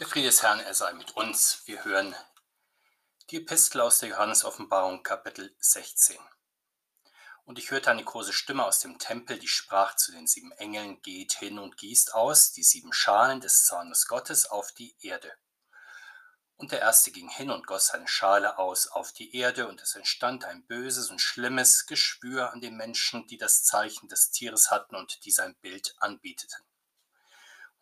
Der Friede des Herrn, er sei mit uns. Wir hören die Epistel aus der Johannes-Offenbarung, Kapitel 16. Und ich hörte eine große Stimme aus dem Tempel, die sprach zu den sieben Engeln: Geht hin und gießt aus die sieben Schalen des Zornes Gottes auf die Erde. Und der erste ging hin und goss seine Schale aus auf die Erde, und es entstand ein böses und schlimmes Geschwür an den Menschen, die das Zeichen des Tieres hatten und die sein Bild anbieteten.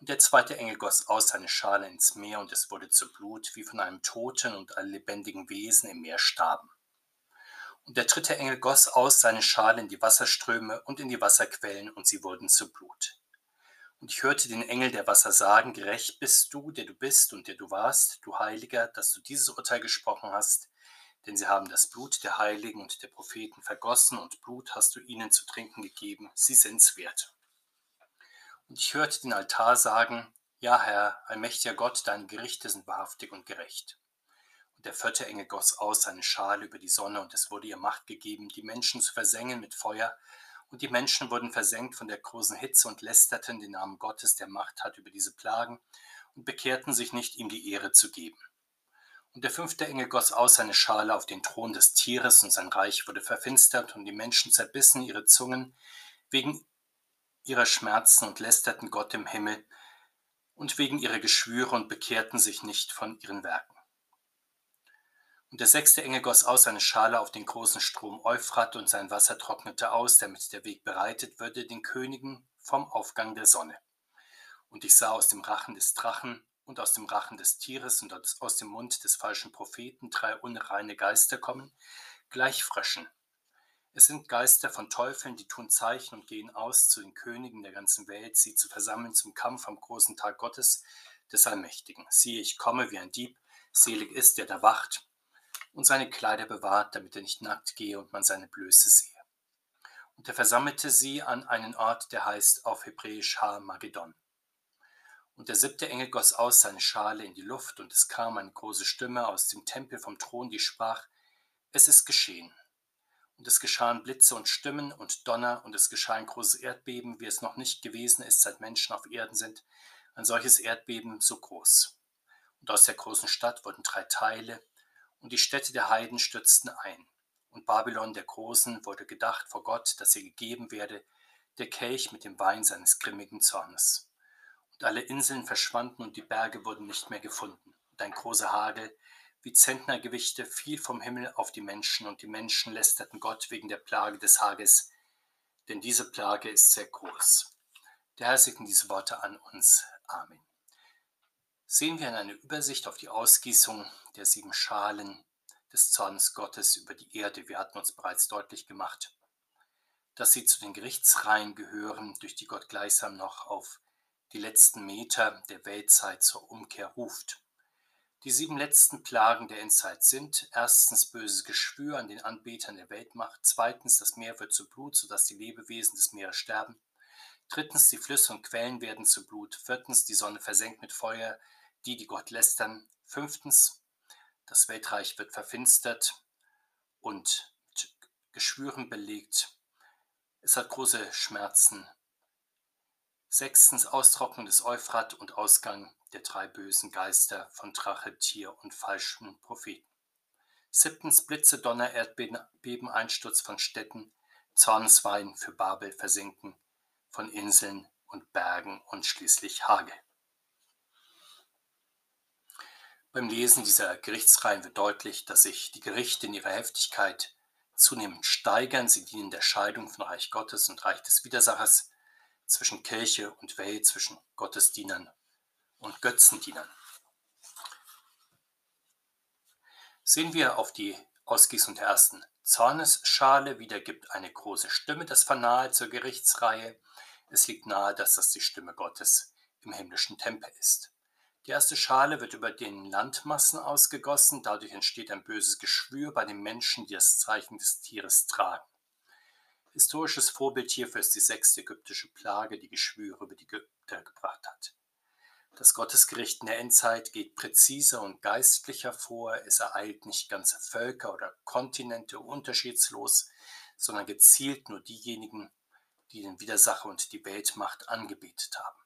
Und der zweite Engel goss aus seine Schale ins Meer, und es wurde zu Blut, wie von einem Toten, und alle lebendigen Wesen im Meer starben. Und der dritte Engel goss aus seine Schale in die Wasserströme und in die Wasserquellen, und sie wurden zu Blut. Und ich hörte den Engel der Wasser sagen, gerecht bist du, der du bist und der du warst, du Heiliger, dass du dieses Urteil gesprochen hast, denn sie haben das Blut der Heiligen und der Propheten vergossen, und Blut hast du ihnen zu trinken gegeben, sie sind's wert. Und ich hörte den Altar sagen, Ja, Herr, allmächtiger Gott, deine Gerichte sind wahrhaftig und gerecht. Und der vierte Engel goss aus seine Schale über die Sonne, und es wurde ihr Macht gegeben, die Menschen zu versengen mit Feuer, und die Menschen wurden versenkt von der großen Hitze und lästerten den Namen Gottes, der Macht hat über diese Plagen, und bekehrten sich nicht, ihm die Ehre zu geben. Und der fünfte Engel goss aus seine Schale auf den Thron des Tieres, und sein Reich wurde verfinstert, und die Menschen zerbissen ihre Zungen wegen ihrer Schmerzen und lästerten Gott im Himmel und wegen ihrer Geschwüre und bekehrten sich nicht von ihren Werken. Und der sechste Engel goss aus seine Schale auf den großen Strom Euphrat und sein Wasser trocknete aus, damit der Weg bereitet würde den Königen vom Aufgang der Sonne. Und ich sah aus dem Rachen des Drachen und aus dem Rachen des Tieres und aus dem Mund des falschen Propheten drei unreine Geister kommen, gleich Fröschen, es sind Geister von Teufeln, die tun Zeichen und gehen aus zu den Königen der ganzen Welt, sie zu versammeln zum Kampf am großen Tag Gottes, des Allmächtigen. Siehe, ich komme wie ein Dieb, selig ist der, der wacht und seine Kleider bewahrt, damit er nicht nackt gehe und man seine Blöße sehe. Und er versammelte sie an einen Ort, der heißt auf Hebräisch Ha-Magedon. Und der siebte Engel goss aus seine Schale in die Luft, und es kam eine große Stimme aus dem Tempel vom Thron, die sprach, es ist geschehen, und es geschahen Blitze und Stimmen und Donner, und es geschah ein großes Erdbeben, wie es noch nicht gewesen ist, seit Menschen auf Erden sind, ein solches Erdbeben so groß. Und aus der großen Stadt wurden drei Teile, und die Städte der Heiden stürzten ein. Und Babylon der Großen wurde gedacht vor Gott, dass ihr gegeben werde, der Kelch mit dem Wein seines grimmigen Zornes. Und alle Inseln verschwanden und die Berge wurden nicht mehr gefunden. Und ein großer Hagel, wie Zentnergewichte fiel vom Himmel auf die Menschen, und die Menschen lästerten Gott wegen der Plage des Hages, denn diese Plage ist sehr groß. Der Herr segne diese Worte an uns. Amen. Sehen wir in einer Übersicht auf die Ausgießung der sieben Schalen des Zornes Gottes über die Erde. Wir hatten uns bereits deutlich gemacht, dass sie zu den Gerichtsreihen gehören, durch die Gott gleichsam noch auf die letzten Meter der Weltzeit zur Umkehr ruft. Die sieben letzten Plagen der Endzeit sind erstens böses Geschwür an den Anbetern der Weltmacht, zweitens das Meer wird zu Blut, sodass die Lebewesen des Meeres sterben, drittens die Flüsse und Quellen werden zu Blut, viertens die Sonne versenkt mit Feuer, die, die Gott lästern, fünftens das Weltreich wird verfinstert und mit Geschwüren belegt. Es hat große Schmerzen. Sechstens Austrocknung des Euphrat und Ausgang der drei bösen Geister von Drache, Tier und falschen Propheten. Siebtens Blitze, Donner, Erdbeben, Einsturz von Städten, Zorneswein für Babel, Versinken von Inseln und Bergen und schließlich Hagel. Beim Lesen dieser Gerichtsreihen wird deutlich, dass sich die Gerichte in ihrer Heftigkeit zunehmend steigern. Sie dienen der Scheidung von Reich Gottes und Reich des Widersachers, zwischen Kirche und Welt, zwischen Gottesdienern und Götzendienern. Sehen wir auf die Ausgießung der ersten Zornesschale, wieder gibt eine große Stimme das Fanal zur Gerichtsreihe. Es liegt nahe, dass das die Stimme Gottes im himmlischen Tempel ist. Die erste Schale wird über den Landmassen ausgegossen, dadurch entsteht ein böses Geschwür bei den Menschen, die das Zeichen des Tieres tragen. Historisches Vorbild hierfür ist die sechste ägyptische Plage, die Geschwüre über die Ägypter gebracht hat. Das Gottesgericht in der Endzeit geht präziser und geistlicher vor. Es ereilt nicht ganze Völker oder Kontinente unterschiedslos, sondern gezielt nur diejenigen, die den Widersacher und die Weltmacht angebetet haben.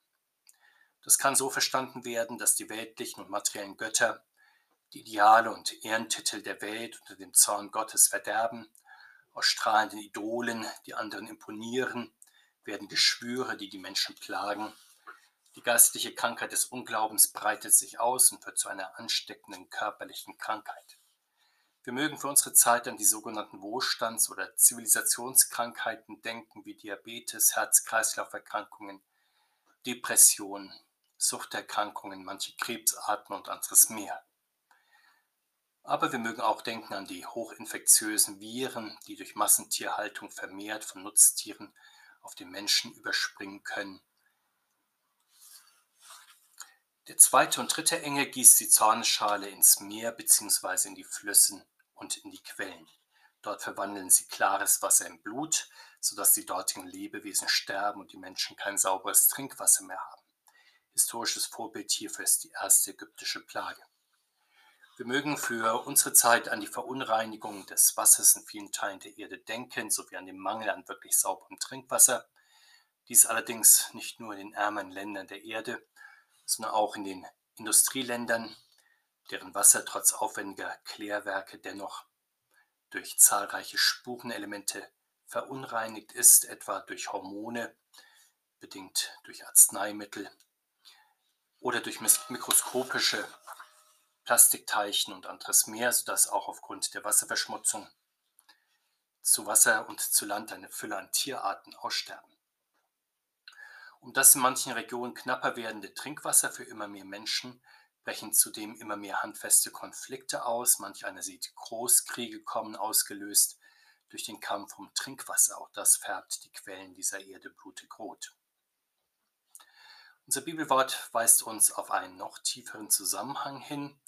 Das kann so verstanden werden, dass die weltlichen und materiellen Götter die Ideale und Ehrentitel der Welt unter dem Zorn Gottes verderben. Aus strahlenden Idolen, die anderen imponieren, werden Geschwüre, die die Menschen plagen. Die geistliche Krankheit des Unglaubens breitet sich aus und wird zu einer ansteckenden körperlichen Krankheit. Wir mögen für unsere Zeit an die sogenannten Wohlstands- oder Zivilisationskrankheiten denken, wie Diabetes, Herz-Kreislauf-Erkrankungen, Depressionen, Suchterkrankungen, manche Krebsarten und anderes mehr. Aber wir mögen auch denken an die hochinfektiösen Viren, die durch Massentierhaltung vermehrt von Nutztieren auf den Menschen überspringen können. Der zweite und dritte Engel gießt die Zornesschale ins Meer bzw. in die Flüssen und in die Quellen. Dort verwandeln sie klares Wasser in Blut, sodass die dortigen Lebewesen sterben und die Menschen kein sauberes Trinkwasser mehr haben. Historisches Vorbild hierfür ist die erste ägyptische Plage. Wir mögen für unsere Zeit an die Verunreinigung des Wassers in vielen Teilen der Erde denken, sowie an den Mangel an wirklich sauberem Trinkwasser. Dies allerdings nicht nur in den ärmeren Ländern der Erde, sondern auch in den Industrieländern, deren Wasser trotz aufwendiger Klärwerke dennoch durch zahlreiche Spurenelemente verunreinigt ist, etwa durch Hormone, bedingt durch Arzneimittel oder durch mikroskopische Plastikteilchen und anderes mehr, sodass auch aufgrund der Wasserverschmutzung zu Wasser und zu Land eine Fülle an Tierarten aussterben. Um das in manchen Regionen knapper werdende Trinkwasser für immer mehr Menschen brechen zudem immer mehr handfeste Konflikte aus. Manch einer sieht Großkriege kommen, ausgelöst durch den Kampf um Trinkwasser. Auch das färbt die Quellen dieser Erde blutig rot. Unser Bibelwort weist uns auf einen noch tieferen Zusammenhang hin.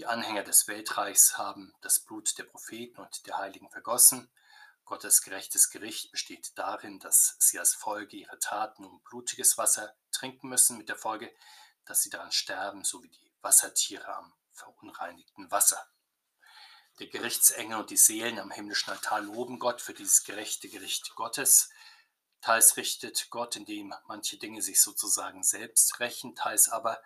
Die Anhänger des Weltreichs haben das Blut der Propheten und der Heiligen vergossen. Gottes gerechtes Gericht besteht darin, dass sie als Folge ihrer Taten nun blutiges Wasser trinken müssen, mit der Folge, dass sie daran sterben, so wie die Wassertiere am verunreinigten Wasser. Der Gerichtsengel und die Seelen am himmlischen Altar loben Gott für dieses gerechte Gericht Gottes. Teils richtet Gott, indem manche Dinge sich sozusagen selbst rächen, teils aber,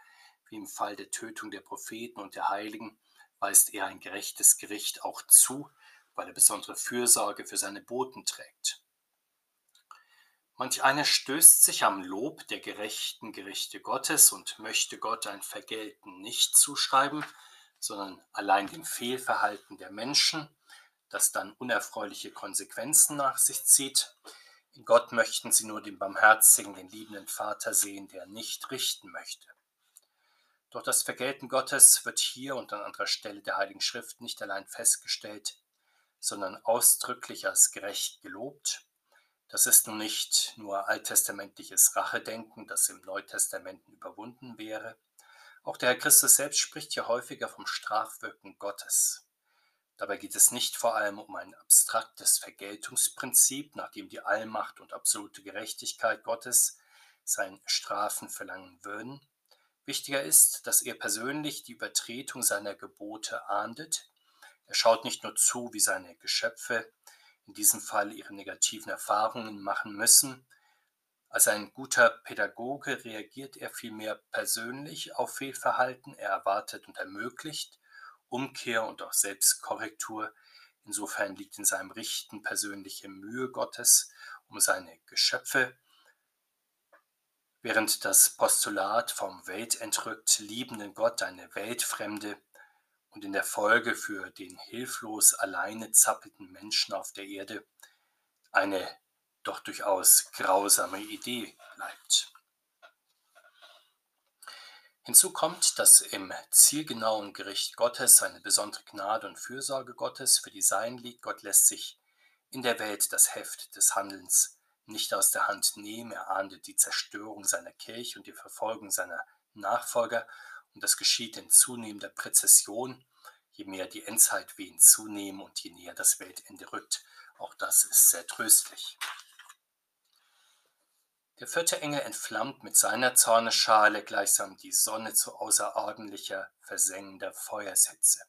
wie im Fall der Tötung der Propheten und der Heiligen, weist er ein gerechtes Gericht auch zu, weil er besondere Fürsorge für seine Boten trägt. Manch einer stößt sich am Lob der gerechten Gerichte Gottes und möchte Gott ein Vergelten nicht zuschreiben, sondern allein dem Fehlverhalten der Menschen, das dann unerfreuliche Konsequenzen nach sich zieht. In Gott möchten sie nur den barmherzigen, den liebenden Vater sehen, der nicht richten möchte. Doch das Vergelten Gottes wird hier und an anderer Stelle der Heiligen Schrift nicht allein festgestellt, sondern ausdrücklich als gerecht gelobt. Das ist nun nicht nur alttestamentliches Rachedenken, das im Neutestament überwunden wäre. Auch der Herr Christus selbst spricht ja häufiger vom Strafwirken Gottes. Dabei geht es nicht vor allem um ein abstraktes Vergeltungsprinzip, nach dem die Allmacht und absolute Gerechtigkeit Gottes sein Strafen verlangen würden. Wichtiger ist, dass er persönlich die Übertretung seiner Gebote ahndet er schaut nicht nur zu, wie seine Geschöpfe, in diesem Fall ihre negativen Erfahrungen machen müssen. Als ein guter Pädagoge reagiert er vielmehr persönlich auf Fehlverhalten. Er erwartet und ermöglicht Umkehr und auch Selbstkorrektur. Insofern liegt in seinem Richten persönliche Mühe Gottes um seine Geschöpfe, während das Postulat vom weltentrückt liebenden Gott eine weltfremde und in der Folge für den hilflos alleine zappelnden Menschen auf der Erde eine doch durchaus grausame Idee bleibt. Hinzu kommt, dass im zielgenauen Gericht Gottes eine besondere Gnade und Fürsorge Gottes für die Sein liegt. Gott lässt sich in der Welt das Heft des Handelns nicht aus der Hand nehmen. Er ahndet die Zerstörung seiner Kirche und die Verfolgung seiner Nachfolger und das geschieht in zunehmender Präzession, je mehr die Endzeitwehen zunehmen und je näher das Weltende rückt. Auch das ist sehr tröstlich. Der vierte Engel entflammt mit seiner Zorneschale gleichsam die Sonne zu außerordentlicher, versengender Feuershitze.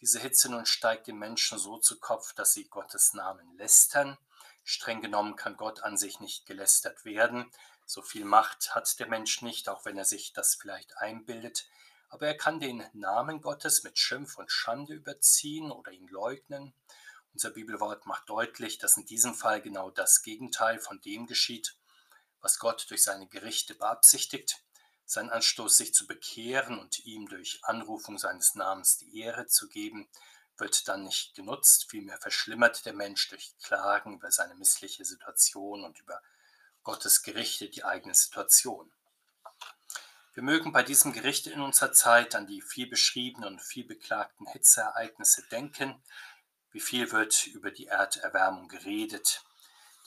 Diese Hitze nun steigt den Menschen so zu Kopf, dass sie Gottes Namen lästern. Streng genommen kann Gott an sich nicht gelästert werden, So viel Macht hat der Mensch nicht, auch wenn er sich das vielleicht einbildet, aber er kann den Namen Gottes mit Schimpf und Schande überziehen oder ihn leugnen. Unser Bibelwort macht deutlich, dass in diesem Fall genau das Gegenteil von dem geschieht, was Gott durch seine Gerichte beabsichtigt. Sein Anstoß, sich zu bekehren und ihm durch Anrufung seines Namens die Ehre zu geben, wird dann nicht genutzt, vielmehr verschlimmert der Mensch durch Klagen über seine missliche Situation und über Gottes Gerichte die eigene Situation. Wir mögen bei diesem Gericht in unserer Zeit an die viel beschriebenen und viel beklagten Hitzeereignisse denken. Wie viel wird über die Erderwärmung geredet,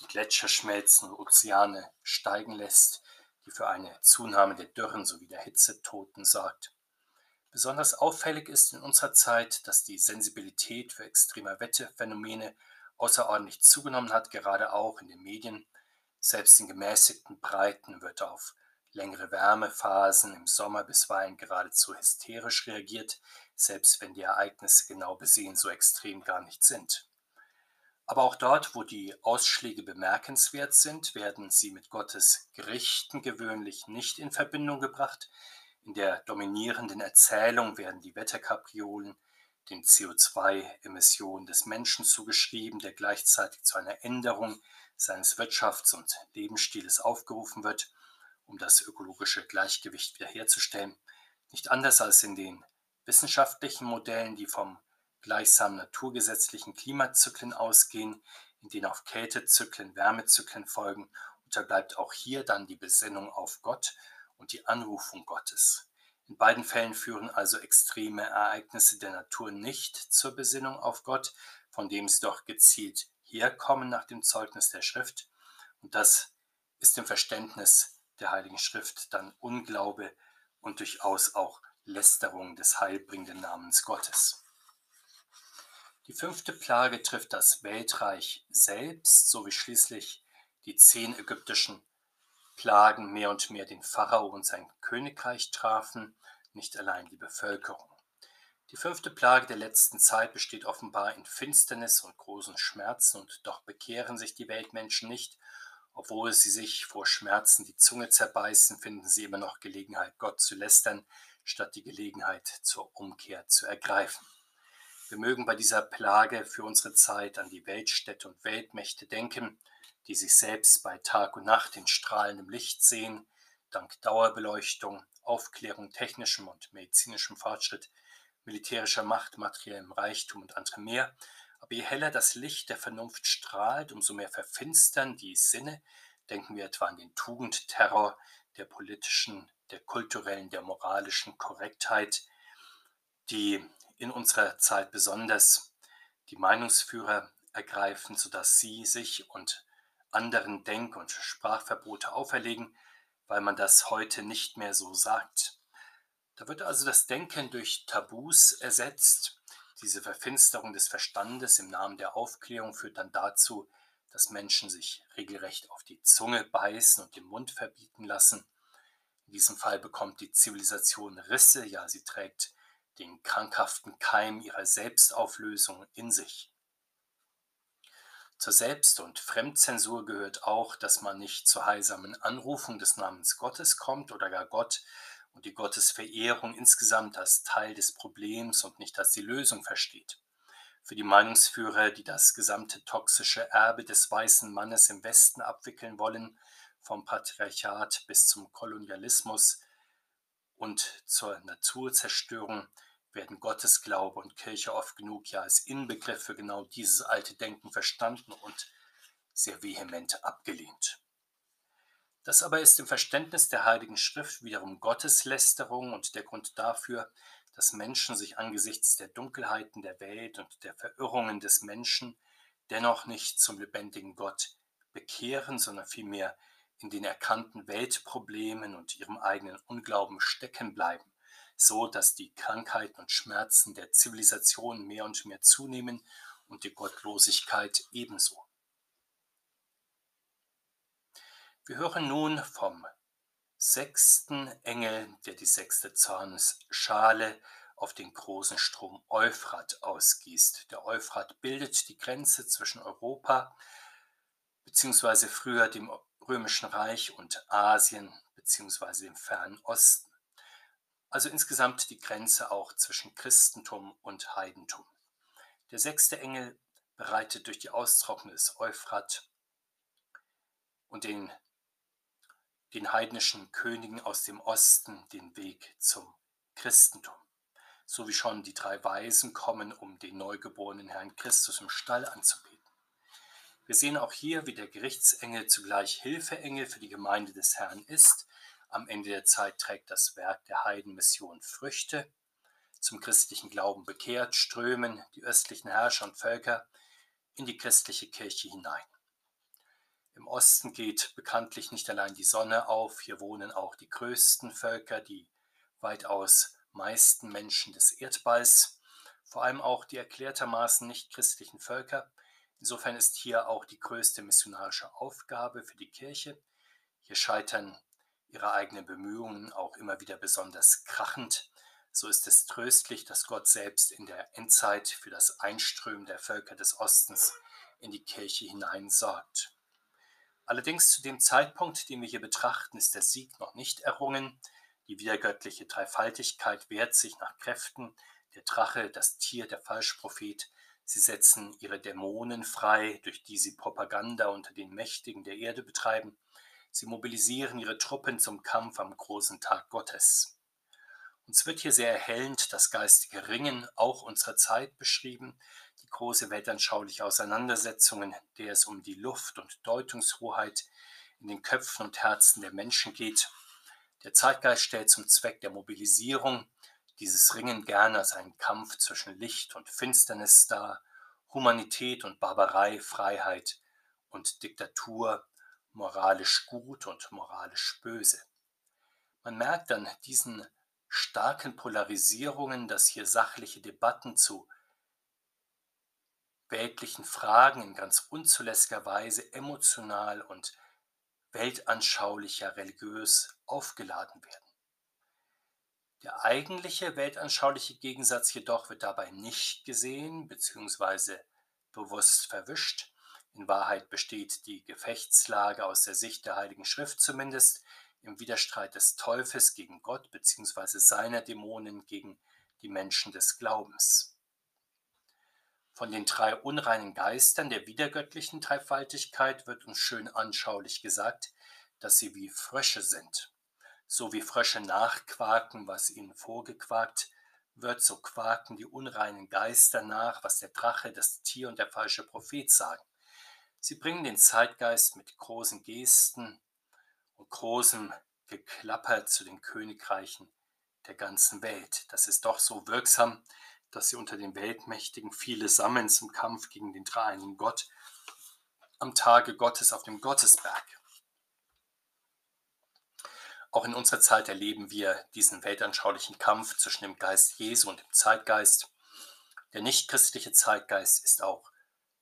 die Gletscher schmelzen und Ozeane steigen lässt, die für eine Zunahme der Dürren sowie der Hitzetoten sorgt. Besonders auffällig ist in unserer Zeit, dass die Sensibilität für extreme Wetterphänomene außerordentlich zugenommen hat, gerade auch in den Medien. Selbst in gemäßigten Breiten wird auf längere Wärmephasen im Sommer bisweilen geradezu hysterisch reagiert, selbst wenn die Ereignisse genau besehen so extrem gar nicht sind. Aber auch dort, wo die Ausschläge bemerkenswert sind, werden sie mit Gottes Gerichten gewöhnlich nicht in Verbindung gebracht, in der dominierenden Erzählung werden die Wetterkapriolen den CO2-Emissionen des Menschen zugeschrieben, der gleichzeitig zu einer Änderung seines Wirtschafts- und Lebensstils aufgerufen wird, um das ökologische Gleichgewicht wiederherzustellen. Nicht anders als in den wissenschaftlichen Modellen, die vom gleichsam naturgesetzlichen Klimazyklen ausgehen, in denen auf Kältezyklen Wärmezyklen folgen, unterbleibt auch hier dann die Besinnung auf Gott und die Anrufung Gottes. In beiden Fällen führen also extreme Ereignisse der Natur nicht zur Besinnung auf Gott, von dem sie doch gezielt herkommen nach dem Zeugnis der Schrift. Und das ist im Verständnis der Heiligen Schrift dann Unglaube und durchaus auch Lästerung des heilbringenden Namens Gottes. Die fünfte Plage trifft das Weltreich selbst, sowie schließlich die zehn ägyptischen Plagen mehr und mehr den Pharao und sein Königreich trafen, nicht allein die Bevölkerung. Die fünfte Plage der letzten Zeit besteht offenbar in Finsternis und großen Schmerzen, und doch bekehren sich die Weltmenschen nicht. Obwohl sie sich vor Schmerzen die Zunge zerbeißen, finden sie immer noch Gelegenheit, Gott zu lästern, statt die Gelegenheit zur Umkehr zu ergreifen. Wir mögen bei dieser Plage für unsere Zeit an die Weltstädte und Weltmächte denken, die sich selbst bei Tag und Nacht in strahlendem Licht sehen, dank Dauerbeleuchtung, Aufklärung, technischem und medizinischem Fortschritt, militärischer Macht, materiellem Reichtum und anderem mehr. Aber je heller das Licht der Vernunft strahlt, umso mehr verfinstern die Sinne. Denken wir etwa an den Tugendterror der politischen, der kulturellen, der moralischen Korrektheit, die in unserer Zeit besonders die Meinungsführer ergreifen, sodass sie sich und anderen Denk- und Sprachverbote auferlegen, weil man das heute nicht mehr so sagt. Da wird also das Denken durch Tabus ersetzt. Diese Verfinsterung des Verstandes im Namen der Aufklärung führt dann dazu, dass Menschen sich regelrecht auf die Zunge beißen und den Mund verbieten lassen. In diesem Fall bekommt die Zivilisation Risse, ja, sie trägt den krankhaften Keim ihrer Selbstauflösung in sich. Zur Selbst- und Fremdzensur gehört auch, dass man nicht zur heilsamen Anrufung des Namens Gottes kommt oder gar Gott und die Gottesverehrung insgesamt als Teil des Problems und nicht als die Lösung versteht. Für die Meinungsführer, die das gesamte toxische Erbe des weißen Mannes im Westen abwickeln wollen, vom Patriarchat bis zum Kolonialismus und zur Naturzerstörung, werden Gottesglaube und Kirche oft genug ja als Inbegriff für genau dieses alte Denken verstanden und sehr vehement abgelehnt. Das aber ist im Verständnis der Heiligen Schrift wiederum Gotteslästerung und der Grund dafür, dass Menschen sich angesichts der Dunkelheiten der Welt und der Verirrungen des Menschen dennoch nicht zum lebendigen Gott bekehren, sondern vielmehr in den erkannten Weltproblemen und ihrem eigenen Unglauben stecken bleiben so dass die Krankheiten und Schmerzen der Zivilisation mehr und mehr zunehmen und die Gottlosigkeit ebenso. Wir hören nun vom sechsten Engel, der die sechste Zornesschale auf den großen Strom Euphrat ausgießt. Der Euphrat bildet die Grenze zwischen Europa, beziehungsweise früher dem Römischen Reich und Asien bzw. dem fernen Osten. Also insgesamt die Grenze auch zwischen Christentum und Heidentum. Der sechste Engel bereitet durch die Austrocknung des Euphrat und den, den heidnischen Königen aus dem Osten den Weg zum Christentum. So wie schon die drei Weisen kommen, um den neugeborenen Herrn Christus im Stall anzubeten. Wir sehen auch hier, wie der Gerichtsengel zugleich Hilfeengel für die Gemeinde des Herrn ist. Am Ende der Zeit trägt das Werk der Heidenmission Früchte. Zum christlichen Glauben bekehrt strömen die östlichen Herrscher und Völker in die christliche Kirche hinein. Im Osten geht bekanntlich nicht allein die Sonne auf, hier wohnen auch die größten Völker, die weitaus meisten Menschen des Erdballs, vor allem auch die erklärtermaßen nicht christlichen Völker. Insofern ist hier auch die größte missionarische Aufgabe für die Kirche. Hier scheitern ihre eigenen Bemühungen auch immer wieder besonders krachend. So ist es tröstlich, dass Gott selbst in der Endzeit für das Einströmen der Völker des Ostens in die Kirche hinein sorgt. Allerdings zu dem Zeitpunkt, den wir hier betrachten, ist der Sieg noch nicht errungen. Die wiedergöttliche Dreifaltigkeit wehrt sich nach Kräften. Der Drache, das Tier, der Falschprophet. Sie setzen ihre Dämonen frei, durch die sie Propaganda unter den Mächtigen der Erde betreiben. Sie mobilisieren ihre Truppen zum Kampf am großen Tag Gottes. Uns wird hier sehr erhellend das geistige Ringen auch unserer Zeit beschrieben, die große weltanschauliche Auseinandersetzungen, der es um die Luft- und Deutungshoheit in den Köpfen und Herzen der Menschen geht. Der Zeitgeist stellt zum Zweck der Mobilisierung dieses Ringen gerne als einen Kampf zwischen Licht und Finsternis dar, Humanität und Barbarei, Freiheit und Diktatur, moralisch gut und moralisch böse. Man merkt an diesen starken Polarisierungen, dass hier sachliche Debatten zu weltlichen Fragen in ganz unzulässiger Weise emotional und weltanschaulicher religiös aufgeladen werden. Der eigentliche weltanschauliche Gegensatz jedoch wird dabei nicht gesehen bzw. bewusst verwischt. In Wahrheit besteht die Gefechtslage aus der Sicht der Heiligen Schrift zumindest im Widerstreit des Teufels gegen Gott bzw. seiner Dämonen gegen die Menschen des Glaubens. Von den drei unreinen Geistern der wiedergöttlichen Dreifaltigkeit wird uns schön anschaulich gesagt, dass sie wie Frösche sind. So wie Frösche nachquaken, was ihnen vorgequakt wird, so quaken die unreinen Geister nach, was der Drache, das Tier und der falsche Prophet sagen. Sie bringen den Zeitgeist mit großen Gesten und großem Geklapper zu den Königreichen der ganzen Welt. Das ist doch so wirksam, dass sie unter den Weltmächtigen viele sammeln zum Kampf gegen den dreieinigen Gott am Tage Gottes auf dem Gottesberg. Auch in unserer Zeit erleben wir diesen weltanschaulichen Kampf zwischen dem Geist Jesu und dem Zeitgeist. Der nichtchristliche Zeitgeist ist auch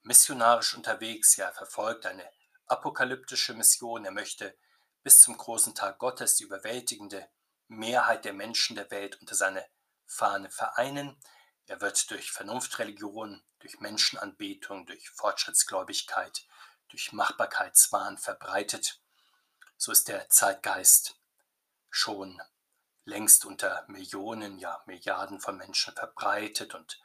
missionarisch unterwegs. Ja, er verfolgt eine apokalyptische Mission. Er möchte bis zum großen Tag Gottes die überwältigende Mehrheit der Menschen der Welt unter seine Fahne vereinen. Er wird durch Vernunftreligion, durch Menschenanbetung, durch Fortschrittsgläubigkeit, durch Machbarkeitswahn verbreitet. So ist der Zeitgeist schon längst unter Millionen, ja Milliarden von Menschen verbreitet und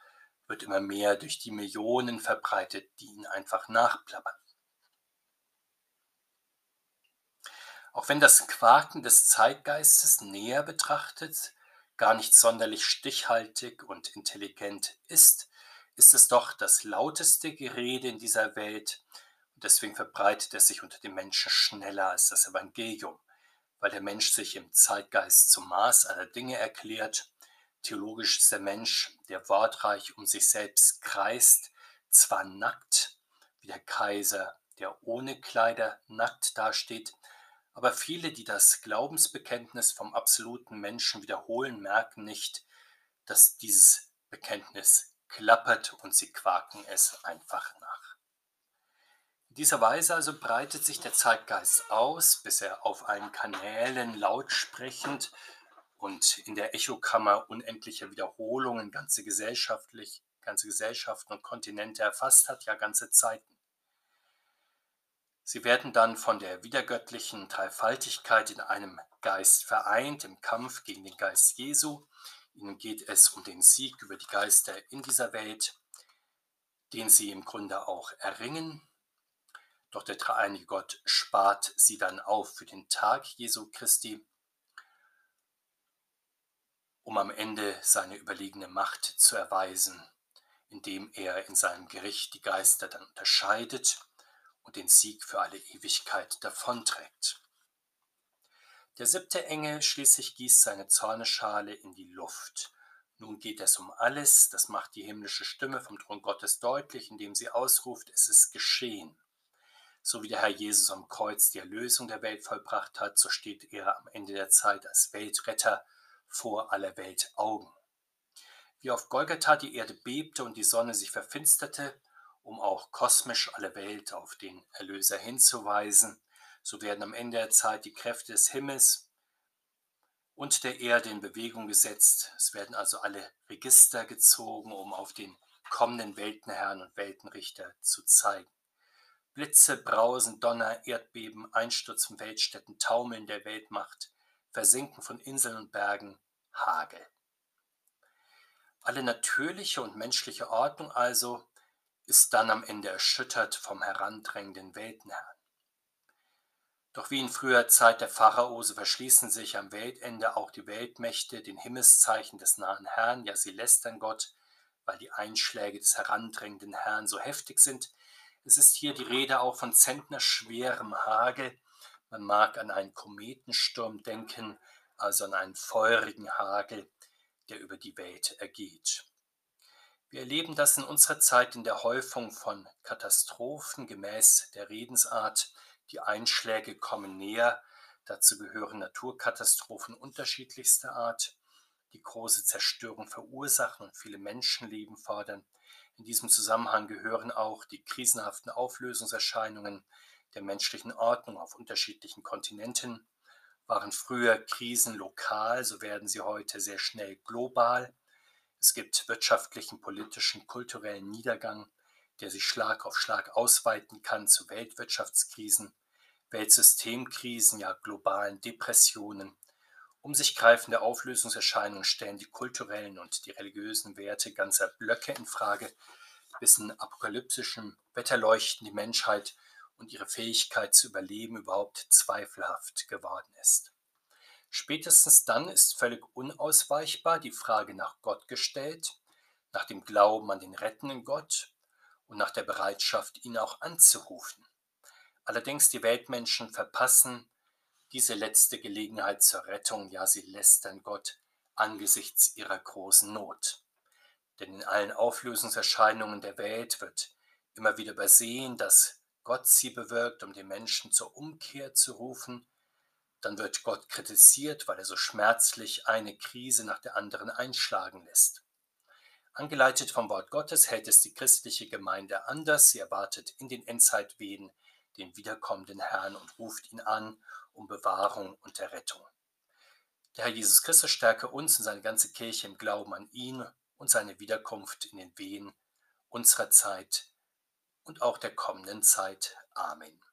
wird immer mehr durch die Millionen verbreitet, die ihn einfach nachplappern. Auch wenn das Quaken des Zeitgeistes näher betrachtet gar nicht sonderlich stichhaltig und intelligent ist, ist es doch das lauteste Gerede in dieser Welt und deswegen verbreitet es sich unter den Menschen schneller als das Evangelium, weil der Mensch sich im Zeitgeist zum Maß aller Dinge erklärt. Theologisch ist der Mensch, der wortreich um sich selbst kreist, zwar nackt, wie der Kaiser, der ohne Kleider nackt dasteht, aber viele, die das Glaubensbekenntnis vom absoluten Menschen wiederholen, merken nicht, dass dieses Bekenntnis klappert und sie quaken es einfach nach. In dieser Weise also breitet sich der Zeitgeist aus, bis er auf allen Kanälen lautsprechend und in der Echokammer unendlicher Wiederholungen ganze gesellschaftlich, ganze Gesellschaften und Kontinente erfasst hat, ja ganze Zeiten. Sie werden dann von der wiedergöttlichen Dreifaltigkeit in einem Geist vereint im Kampf gegen den Geist Jesu. Ihnen geht es um den Sieg über die Geister in dieser Welt, den sie im Grunde auch erringen. Doch der dreieinige Gott spart sie dann auf für den Tag Jesu Christi, um am Ende seine überlegene Macht zu erweisen, indem er in seinem Gericht die Geister dann unterscheidet und den Sieg für alle Ewigkeit davonträgt. Der siebte Engel schließlich gießt seine Zorneschale in die Luft. Nun geht es um alles, das macht die himmlische Stimme vom Thron Gottes deutlich, indem sie ausruft, es ist geschehen. So wie der Herr Jesus am Kreuz die Erlösung der Welt vollbracht hat, so steht er am Ende der Zeit als Weltretter vor aller Welt Augen. Wie auf Golgatha die Erde bebte und die Sonne sich verfinsterte, um auch kosmisch alle Welt auf den Erlöser hinzuweisen, so werden am Ende der Zeit die Kräfte des Himmels und der Erde in Bewegung gesetzt. Es werden also alle Register gezogen, um auf den kommenden Weltenherrn und Weltenrichter zu zeigen. Blitze, Brausen, Donner, Erdbeben, Einsturz von Weltstädten, Taumeln der Weltmacht, Versinken von Inseln und Bergen, Hagel. Alle natürliche und menschliche Ordnung also ist dann am Ende erschüttert vom herandrängenden Weltenherrn. Doch wie in früher Zeit der Pharaose verschließen sich am Weltende auch die Weltmächte den Himmelszeichen des nahen Herrn, ja sie lästern Gott, weil die Einschläge des herandrängenden Herrn so heftig sind, es ist hier die Rede auch von zentnerschwerem Hagel. Man mag an einen Kometensturm denken, also an einen feurigen Hagel, der über die Welt ergeht. Wir erleben das in unserer Zeit in der Häufung von Katastrophen gemäß der Redensart. Die Einschläge kommen näher. Dazu gehören Naturkatastrophen unterschiedlichster Art, die große Zerstörung verursachen und viele Menschenleben fordern. In diesem Zusammenhang gehören auch die krisenhaften Auflösungserscheinungen der menschlichen Ordnung auf unterschiedlichen Kontinenten. Waren früher Krisen lokal, so werden sie heute sehr schnell global. Es gibt wirtschaftlichen, politischen, kulturellen Niedergang, der sich Schlag auf Schlag ausweiten kann zu Weltwirtschaftskrisen, Weltsystemkrisen, ja globalen Depressionen um sich greifende Auflösungserscheinungen stellen die kulturellen und die religiösen Werte ganzer Blöcke in Frage, bis in apokalyptischem Wetterleuchten die Menschheit und ihre Fähigkeit zu überleben überhaupt zweifelhaft geworden ist. Spätestens dann ist völlig unausweichbar die Frage nach Gott gestellt, nach dem Glauben an den rettenden Gott und nach der Bereitschaft, ihn auch anzurufen. Allerdings die Weltmenschen verpassen diese letzte Gelegenheit zur Rettung, ja sie lästern Gott angesichts ihrer großen Not. Denn in allen Auflösungserscheinungen der Welt wird immer wieder übersehen, dass Gott sie bewirkt, um den Menschen zur Umkehr zu rufen. Dann wird Gott kritisiert, weil er so schmerzlich eine Krise nach der anderen einschlagen lässt. Angeleitet vom Wort Gottes hält es die christliche Gemeinde anders. Sie erwartet in den Endzeitwehen den wiederkommenden Herrn und ruft ihn an um Bewahrung und Errettung. Der Herr Jesus Christus stärke uns und seine ganze Kirche im Glauben an ihn und seine Wiederkunft in den Wehen unserer Zeit und auch der kommenden Zeit. Amen.